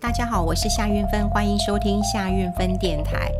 大家好，我是夏运芬，欢迎收听夏运芬电台。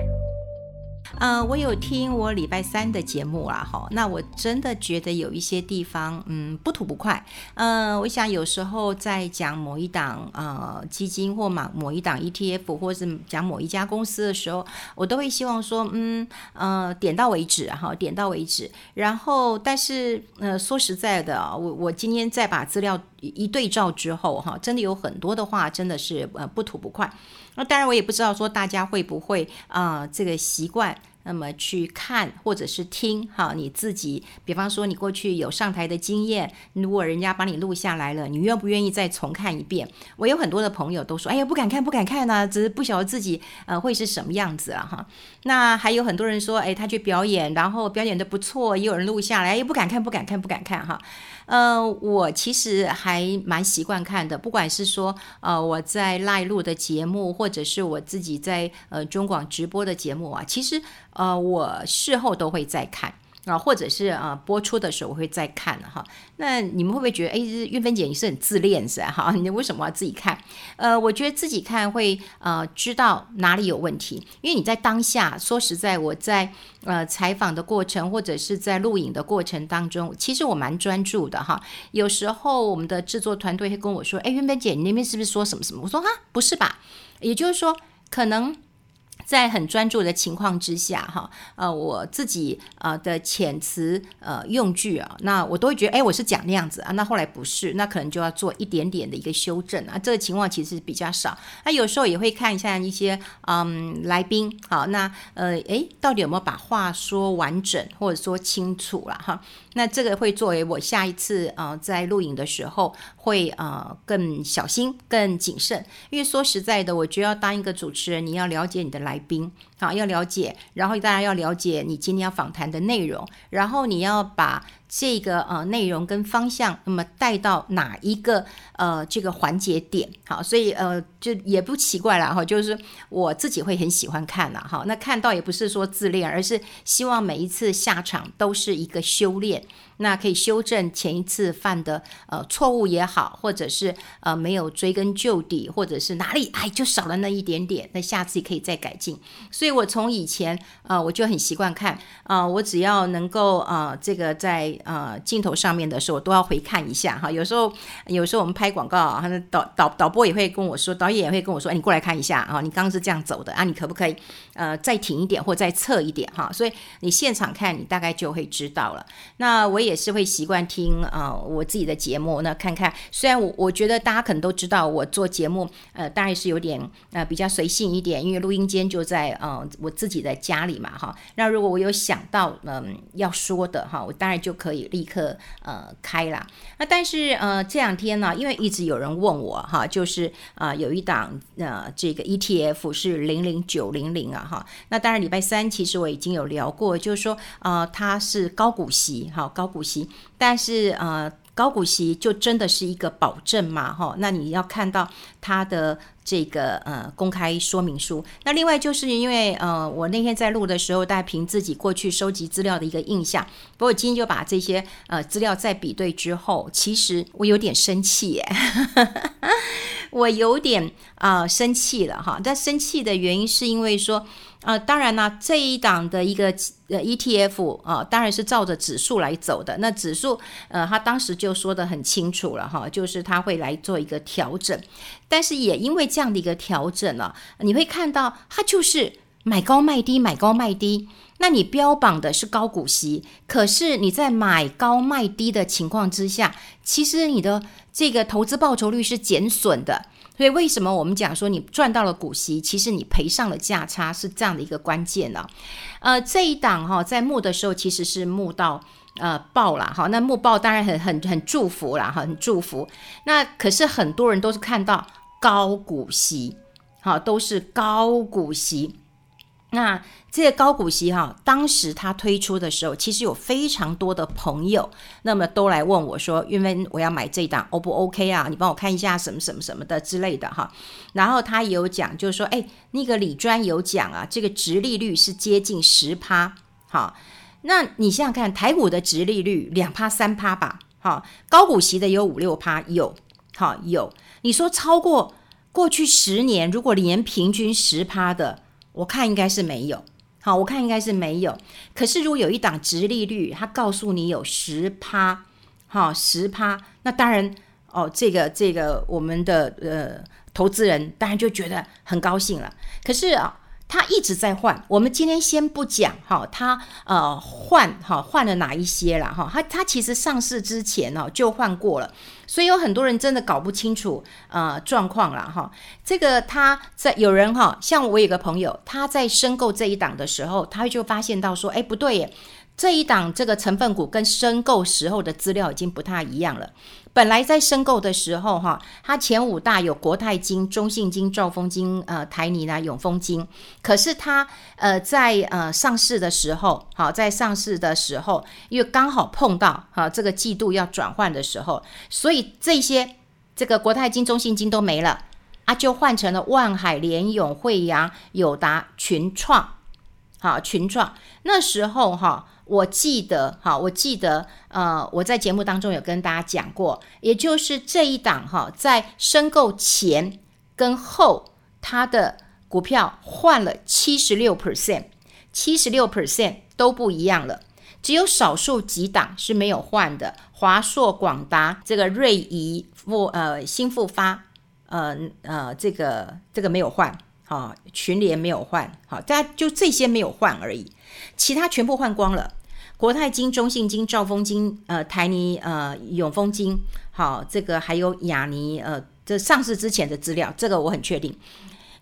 呃，我有听我礼拜三的节目啦，哈，那我真的觉得有一些地方，嗯，不吐不快。呃，我想有时候在讲某一档呃基金或某某一档 ETF，或是讲某一家公司的时候，我都会希望说，嗯，呃，点到为止，哈，点到为止。然后，但是，呃，说实在的，我我今天再把资料一对照之后，哈，真的有很多的话，真的是呃不吐不快。那当然，我也不知道说大家会不会啊、这个习惯。那么去看或者是听哈，你自己，比方说你过去有上台的经验，如果人家把你录下来了，你愿不愿意再重看一遍？我有很多的朋友都说，哎呀，不敢看，不敢看呢、只是不晓得自己呃会是什么样子了哈。那还有很多人说，哎，他去表演，然后表演的不错，也有人录下来，哎，不敢看，不敢看，不敢看哈。呃，我其实还蛮习惯看的，不管是说呃我在赖录的节目，或者是我自己在呃中广直播的节目啊，其实呃我事后都会再看。啊，或者是啊，播出的时候我会再看哈。那你们会不会觉得，哎，韵芬姐你是很自恋是？哈，你为什么要自己看？呃，我觉得自己看会呃知道哪里有问题，因为你在当下，说实在，我在呃采访的过程或者是在录影的过程当中，其实我蛮专注的哈。有时候我们的制作团队会跟我说，哎，韵芬姐，你那边是不是说什么什么？我说哈，不是吧？也就是说，可能。在很专注的情况之下，哈，呃，我自己呃的遣词呃用句啊，那我都会觉得，哎，我是讲那样子啊，那后来不是，那可能就要做一点点的一个修正啊。这个情况其实比较少。那有时候也会看一下一些嗯来宾，好，那呃，哎，到底有没有把话说完整或者说清楚了哈？那这个会作为我下一次啊、在录影的时候会、呃、更小心、更谨慎，因为说实在的，我觉得要当一个主持人，你要了解你的来宾，好，要了解，然后大家要了解你今天要访谈的内容，然后你要把。这个呃内容跟方向，那么带到哪一个呃这个环节点？好，所以呃就也不奇怪了哈，就是我自己会很喜欢看了哈。那看到也不是说自恋，而是希望每一次下场都是一个修炼。那可以修正前一次犯的呃错误也好，或者是呃没有追根究底，或者是哪里哎就少了那一点点，那下次也可以再改进。所以我从以前呃我就很习惯看啊、我只要能够啊、这个在呃镜头上面的时候，都要回看一下哈。有时候有时候我们拍广告啊，导导导播也会跟我说，导演也会跟我说，哎，你过来看一下啊，你刚刚是这样走的啊，你可不可以呃再停一点或再侧一点哈？所以你现场看你大概就会知道了。那我也。是会习惯听啊、我自己的节目，那看看。虽然我我觉得大家可能都知道，我做节目呃，大概是有点呃比较随性一点，因为录音间就在呃我自己在家里嘛哈。那如果我有想到嗯、要说的哈，我当然就可以立刻呃开啦。那但是呃这两天呢，因为一直有人问我哈，就是啊、呃、有一档呃这个 ETF 是零零九零零啊哈。那当然礼拜三其实我已经有聊过，就是说、呃、它是高股息哈高。股息，但是呃，高股息就真的是一个保证嘛？哈，那你要看到它的这个呃公开说明书。那另外就是因为呃，我那天在录的时候，大家凭自己过去收集资料的一个印象，不过今天就把这些呃资料再比对之后，其实我有点生气耶，我有点啊、生气了哈。但生气的原因是因为说。呃，当然呢，这一档的一个呃 ETF 啊，当然是照着指数来走的。那指数呃，他当时就说得很清楚了哈，就是他会来做一个调整。但是也因为这样的一个调整了，你会看到它就是买高卖低，买高卖低。那你标榜的是高股息，可是你在买高卖低的情况之下，其实你的这个投资报酬率是减损的。所以为什么我们讲说你赚到了股息，其实你赔上了价差是这样的一个关键呢？呃，这一档哈，在募的时候其实是募到呃爆了哈，那木爆当然很很很祝福啦，很祝福。那可是很多人都是看到高股息，哈，都是高股息。那这个高股息哈，当时他推出的时候，其实有非常多的朋友，那么都来问我说：“因为，我要买这档，O 不 OK 啊？你帮我看一下什么什么什么的之类的哈。”然后他也有讲，就是说：“哎，那个李专有讲啊，这个殖利率是接近十趴，好，那你想想看，台股的殖利率两趴三趴吧，好，高股息的有五六趴，有，好有，你说超过。”过去十年如果连平均十趴的，我看应该是没有。好，我看应该是没有。可是如果有一档殖利率，它告诉你有十趴，好，十趴，那当然哦，这个这个我们的呃投资人当然就觉得很高兴了。可是啊。他一直在换，我们今天先不讲哈，他呃换哈换了哪一些了哈，他他其实上市之前呢就换过了，所以有很多人真的搞不清楚呃状况了哈。这个他在有人哈，像我有个朋友，他在申购这一档的时候，他就发现到说，哎不对耶，这一档这个成分股跟申购时候的资料已经不太一样了。本来在申购的时候，哈，它前五大有国泰金、中信金、兆丰金、呃台泥啦、永丰金。可是它呃在呃上市的时候，好，在上市的时候，因为刚好碰到哈这个季度要转换的时候，所以这些这个国泰金、中信金都没了啊，就换成了万海、联咏、慧洋、友达、群创，好，群创那时候哈。我记得，哈，我记得，呃，我在节目当中有跟大家讲过，也就是这一档哈，在申购前跟后，它的股票换了七十六 percent，七十六 percent 都不一样了，只有少数几档是没有换的，华硕、广达、这个瑞仪、复呃新复发，呃呃，这个这个没有换，啊，群联没有换，好，大家就这些没有换而已，其他全部换光了。国泰金、中信金、兆丰金、呃台泥、呃永丰金，好，这个还有亚泥，呃，这上市之前的资料，这个我很确定。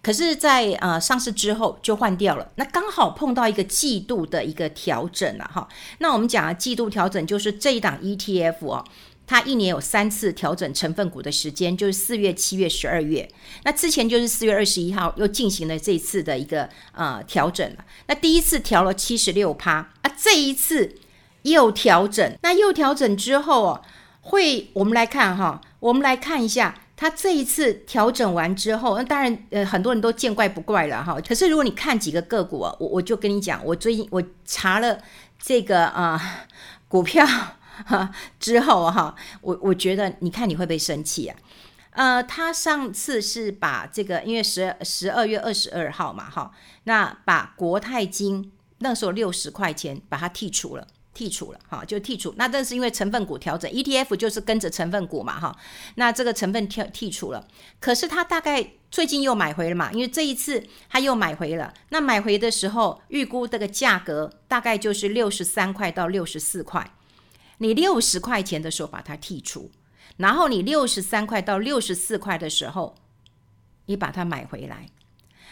可是在，呃上市之后就换掉了，那刚好碰到一个季度的一个调整了哈。那我们讲的季度调整就是这一档 ETF 哦。它一年有三次调整成分股的时间，就是四月、七月、十二月。那之前就是四月二十一号又进行了这一次的一个呃调整了。那第一次调了七十六趴啊，这一次又调整。那又调整之后哦，会我们来看哈，我们来看一下它这一次调整完之后，那当然呃很多人都见怪不怪了哈。可是如果你看几个个股啊，我我就跟你讲，我最近我查了这个啊、股票。哈，之后哈，我我觉得，你看你会不会生气啊？呃，他上次是把这个，因为十十二月二十二号嘛，哈，那把国泰金那时候六十块钱把它剔除了，剔除了，哈，就剔除。那这是因为成分股调整，ETF 就是跟着成分股嘛，哈，那这个成分剔剔除了。可是他大概最近又买回了嘛，因为这一次他又买回了。那买回的时候预估这个价格大概就是六十三块到六十四块。你六十块钱的时候把它剔除，然后你六十三块到六十四块的时候，你把它买回来。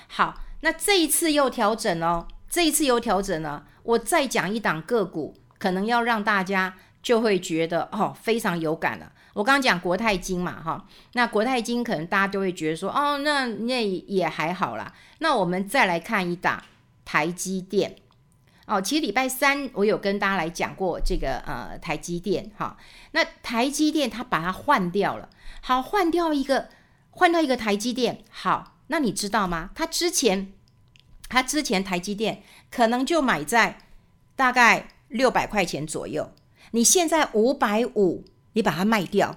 好，那这一次又调整哦，这一次又调整了。我再讲一档个股，可能要让大家就会觉得哦非常有感了。我刚刚讲国泰金嘛，哈，那国泰金可能大家都会觉得说哦，那那也还好啦。那我们再来看一档台积电。哦，其实礼拜三我有跟大家来讲过这个呃台积电哈，那台积电它把它换掉了，好，换掉一个换掉一个台积电，好，那你知道吗？它之前它之前台积电可能就买在大概六百块钱左右，你现在五百五，你把它卖掉，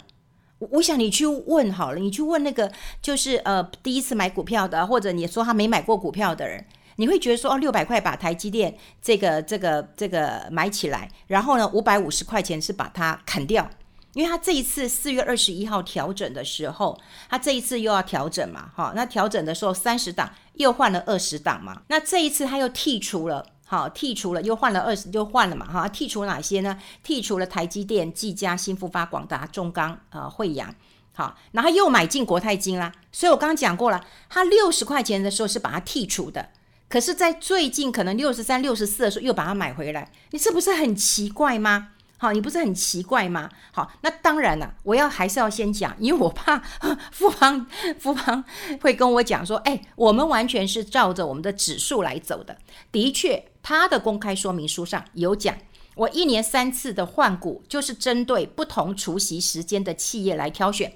我想你去问好了，你去问那个就是呃第一次买股票的，或者你说他没买过股票的人。你会觉得说哦，六百块把台积电这个这个这个买起来，然后呢，五百五十块钱是把它砍掉，因为它这一次四月二十一号调整的时候，它这一次又要调整嘛，哈，那调整的时候三十档又换了二十档嘛，那这一次它又剔除了，好，剔除了又换了二十，又换了嘛，哈，剔除哪些呢？剔除了台积电、技嘉、新富发、广达、中钢、呃，慧洋，好，然后又买进国泰金啦，所以我刚刚讲过了，它六十块钱的时候是把它剔除的。可是，在最近可能六十三、六十四的时候，又把它买回来，你这不是很奇怪吗？好，你不是很奇怪吗？好，那当然了，我要还是要先讲，因为我怕 富邦富邦会跟我讲说，哎，我们完全是照着我们的指数来走的。的确，他的公开说明书上有讲，我一年三次的换股，就是针对不同除息时间的企业来挑选。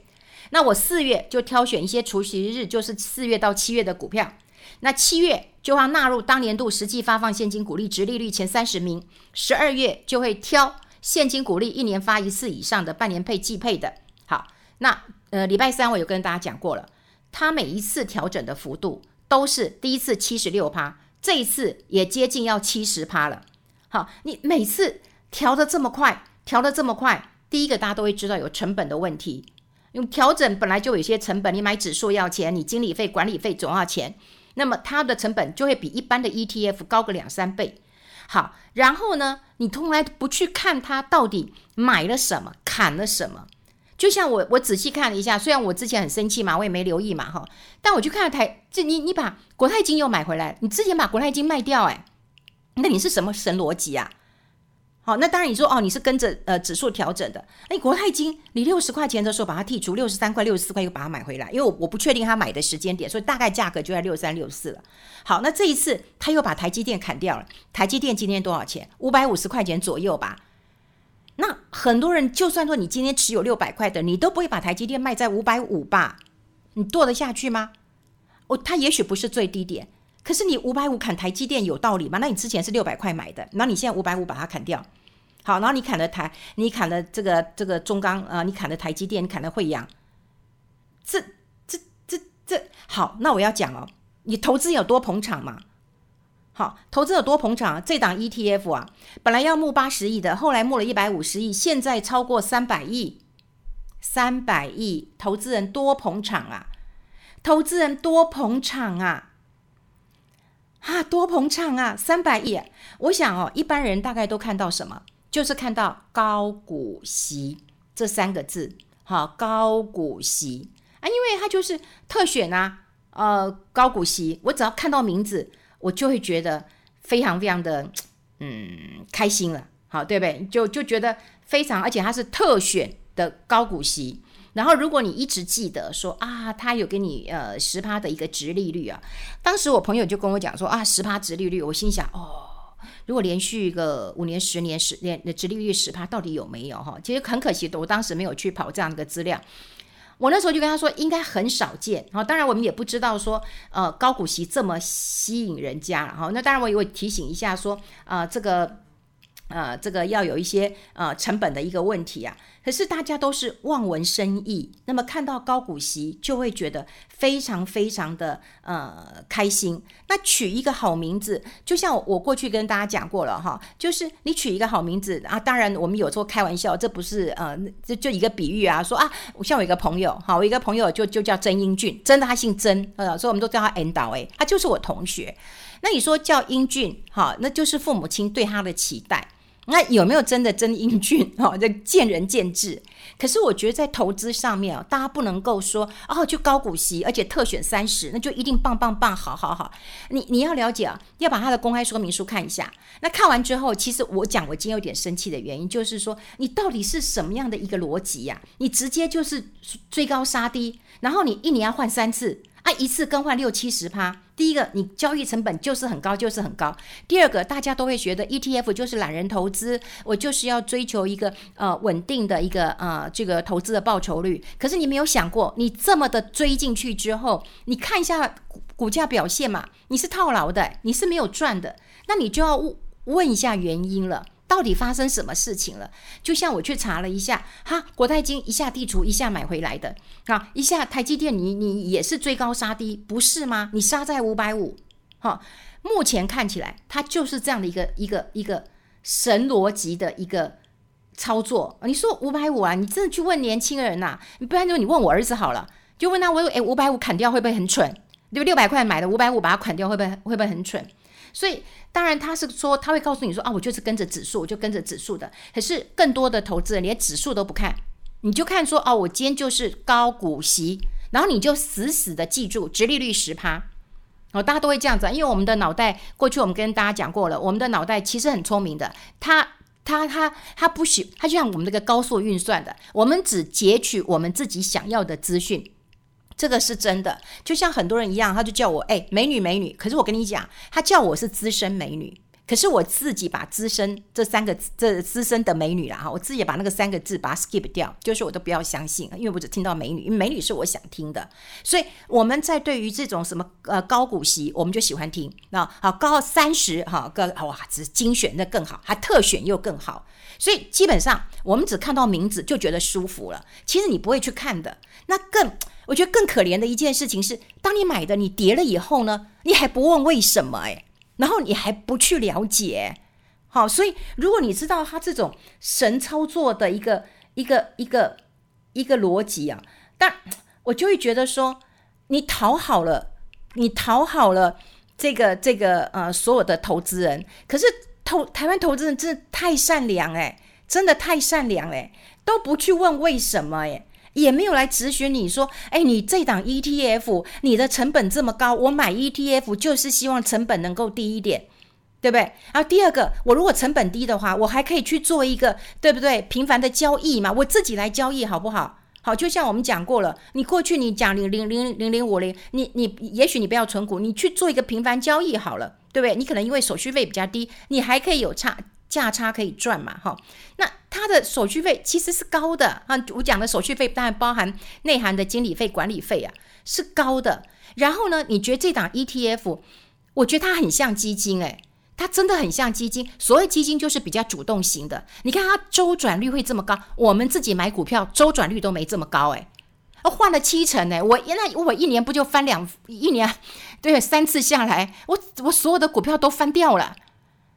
那我四月就挑选一些除息日，就是四月到七月的股票。那七月就要纳入当年度实际发放现金股利值利率前三十名，十二月就会挑现金股利一年发一次以上的半年配季配的。好，那呃礼拜三我有跟大家讲过了，它每一次调整的幅度都是第一次七十六趴，这一次也接近要七十趴了。好，你每次调得这么快，调得这么快，第一个大家都会知道有成本的问题。因为调整本来就有些成本，你买指数要钱，你经理费、管理费总要钱，那么它的成本就会比一般的 ETF 高个两三倍。好，然后呢，你从来不去看它到底买了什么，砍了什么。就像我，我仔细看了一下，虽然我之前很生气嘛，我也没留意嘛，哈，但我去看了台，这你你把国泰金又买回来，你之前把国泰金卖掉，哎，那你是什么神逻辑啊？好，那当然你说哦，你是跟着呃指数调整的，哎，国泰金你六十块钱的时候把它剔除，六十三块、六十四块又把它买回来，因为我我不确定他买的时间点，所以大概价格就在六三六四了。好，那这一次他又把台积电砍掉了，台积电今天多少钱？五百五十块钱左右吧。那很多人，就算说你今天持有六百块的，你都不会把台积电卖在五百五吧？你做得下去吗？哦，它也许不是最低点，可是你五百五砍台积电有道理吗？那你之前是六百块买的，那你现在五百五把它砍掉，好，然后你砍了台，你砍了这个这个中钢啊、呃，你砍了台积电，你砍了惠阳，这这这这好，那我要讲哦，你投资有多捧场嘛？好，投资有多捧场？这档 ETF 啊，本来要募八十亿的，后来募了一百五十亿，现在超过三百亿，三百亿，投资人多捧场啊！投资人多捧场啊！多捧场啊！三百亿，我想哦，一般人大概都看到什么？就是看到高股息这三个字。好，高股息啊，因为它就是特选啊，呃，高股息，我只要看到名字。我就会觉得非常非常的嗯开心了，好，对不对？就就觉得非常，而且它是特选的高股息。然后如果你一直记得说啊，他有给你呃十趴的一个殖利率啊，当时我朋友就跟我讲说啊，十趴殖利率，我心想哦，如果连续一个五年、十年、十年的殖利率十趴，到底有没有哈？其实很可惜的，我当时没有去跑这样的一个资料。我那时候就跟他说，应该很少见。好，当然我们也不知道说，呃，高股息这么吸引人家。哈，那当然我也会提醒一下说，呃，这个。呃，这个要有一些呃成本的一个问题啊。可是大家都是望文生义，那么看到高股息就会觉得非常非常的呃开心。那取一个好名字，就像我过去跟大家讲过了哈，就是你取一个好名字啊。当然我们有时候开玩笑，这不是呃就就一个比喻啊，说啊，像我一个朋友，好，我一个朋友就就叫曾英俊，真的他姓曾，呃，所以我们都叫他 N 导诶，他就是我同学。那你说叫英俊，好，那就是父母亲对他的期待。那有没有真的真英俊？哦，这见仁见智。可是我觉得在投资上面啊，大家不能够说哦，就高股息，而且特选三十，那就一定棒棒棒，好好好。你你要了解啊，要把他的公开说明书看一下。那看完之后，其实我讲我今天有点生气的原因，就是说你到底是什么样的一个逻辑呀？你直接就是追高杀低，然后你一年要换三次。啊，一次更换六七十趴。第一个，你交易成本就是很高，就是很高。第二个，大家都会觉得 ETF 就是懒人投资，我就是要追求一个呃稳定的一个呃这个投资的报酬率。可是你没有想过，你这么的追进去之后，你看一下股股价表现嘛，你是套牢的，你是没有赚的，那你就要问一下原因了。到底发生什么事情了？就像我去查了一下，哈，国泰金一下地主，一下买回来的啊，一下台积电你你也是追高杀低，不是吗？你杀在五百五，哈，目前看起来它就是这样的一个一个一个神逻辑的一个操作。你说五百五啊，你真的去问年轻人呐、你不然就你问我儿子好了，就问他我诶五百五砍掉会不会很蠢？对不？六百块买的五百五把它砍掉会不会会不会很蠢？所以，当然他是说，他会告诉你说啊，我就是跟着指数，我就跟着指数的。可是更多的投资人连指数都不看，你就看说哦，我今天就是高股息，然后你就死死的记住，殖利率十趴。哦，大家都会这样子，因为我们的脑袋过去我们跟大家讲过了，我们的脑袋其实很聪明的，它它它它不许，它就像我们这个高速运算的，我们只截取我们自己想要的资讯。这个是真的，就像很多人一样，他就叫我哎，美女美女。可是我跟你讲，他叫我是资深美女，可是我自己把资深这三个字，这资深的美女啦哈，我自己把那个三个字把它 skip 掉，就是我都不要相信，因为我只听到美女，美女是我想听的。所以我们在对于这种什么呃高股息，我们就喜欢听。那好高三十哈个哇，只精选那更好，还特选又更好。所以基本上我们只看到名字就觉得舒服了，其实你不会去看的。那更我觉得更可怜的一件事情是，当你买的你跌了以后呢，你还不问为什么诶，然后你还不去了解，好，所以如果你知道他这种神操作的一个一个一个一个逻辑啊，但我就会觉得说，你讨好了，你讨好了这个这个呃所有的投资人，可是投台湾投资人真的太善良诶，真的太善良诶，都不去问为什么诶。也没有来咨询你说，哎，你这档 ETF，你的成本这么高，我买 ETF 就是希望成本能够低一点，对不对？然后第二个，我如果成本低的话，我还可以去做一个，对不对？频繁的交易嘛，我自己来交易好不好？好，就像我们讲过了，你过去你讲零零零零零五零，你你也许你不要存股，你去做一个频繁交易好了，对不对？你可能因为手续费比较低，你还可以有差。价差可以赚嘛？哈，那它的手续费其实是高的啊。我讲的手续费当然包含内涵的经理费、管理费啊，是高的。然后呢，你觉得这档 ETF，我觉得它很像基金诶，它真的很像基金。所谓基金就是比较主动型的。你看它周转率会这么高，我们自己买股票周转率都没这么高诶。换了七成诶，我那我一年不就翻两一年？对，三次下来，我我所有的股票都翻掉了。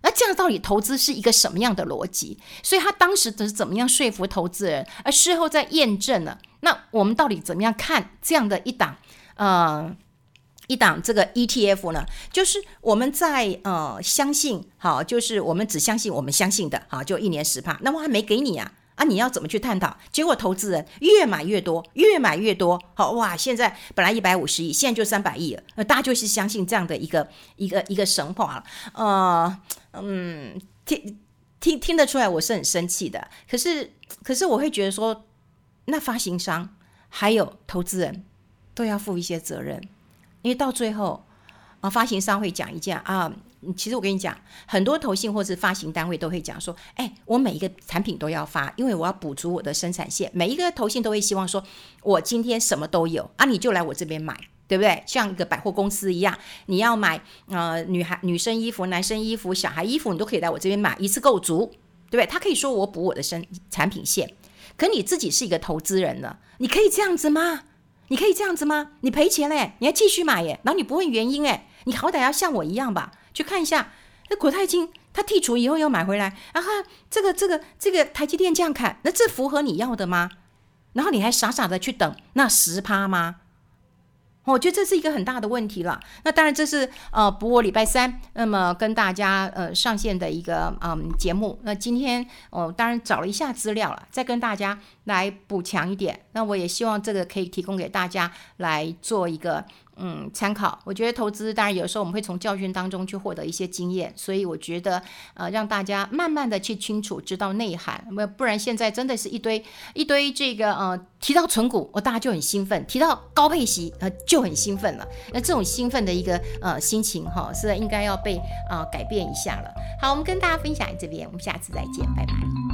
那这样到底投资是一个什么样的逻辑？所以他当时是怎么样说服投资人，而事后再验证呢。那我们到底怎么样看这样的一档呃一档这个 ETF 呢？就是我们在呃相信好，就是我们只相信我们相信的好，就一年十趴，那我还没给你啊。啊，你要怎么去探讨？结果投资人越买越多，越买越多。好哇，现在本来一百五十亿，现在就三百亿了。大家就是相信这样的一个一个一个神话。呃，嗯，听听听得出来，我是很生气的。可是可是我会觉得说，那发行商还有投资人都要负一些责任，因为到最后啊，发行商会讲一件啊。其实我跟你讲，很多投信或是发行单位都会讲说：“哎，我每一个产品都要发，因为我要补足我的生产线。每一个投信都会希望说，我今天什么都有啊，你就来我这边买，对不对？像一个百货公司一样，你要买呃女孩女生衣服、男生衣服、小孩衣服，你都可以来我这边买，一次购足，对不对？他可以说我补我的生产品线，可你自己是一个投资人了，你可以这样子吗？你可以这样子吗？你赔钱嘞，你还继续买耶，然后你不问原因哎，你好歹要像我一样吧。”去看一下，那国泰金他剔除以后又买回来，然后这个这个这个台积电这样看，那这符合你要的吗？然后你还傻傻的去等那十趴吗？我觉得这是一个很大的问题了。那当然这是呃补我礼拜三那么跟大家呃上线的一个嗯节目。那今天我、当然找了一下资料了，再跟大家来补强一点。那我也希望这个可以提供给大家来做一个。嗯，参考。我觉得投资当然有时候我们会从教训当中去获得一些经验，所以我觉得呃让大家慢慢的去清楚知道内涵，那不然现在真的是一堆一堆这个呃提到存股，我、大家就很兴奋；提到高配息呃就很兴奋了。那这种兴奋的一个呃心情哈、是应该要被啊、呃、改变一下了。好，我们跟大家分享这边，我们下次再见，拜拜。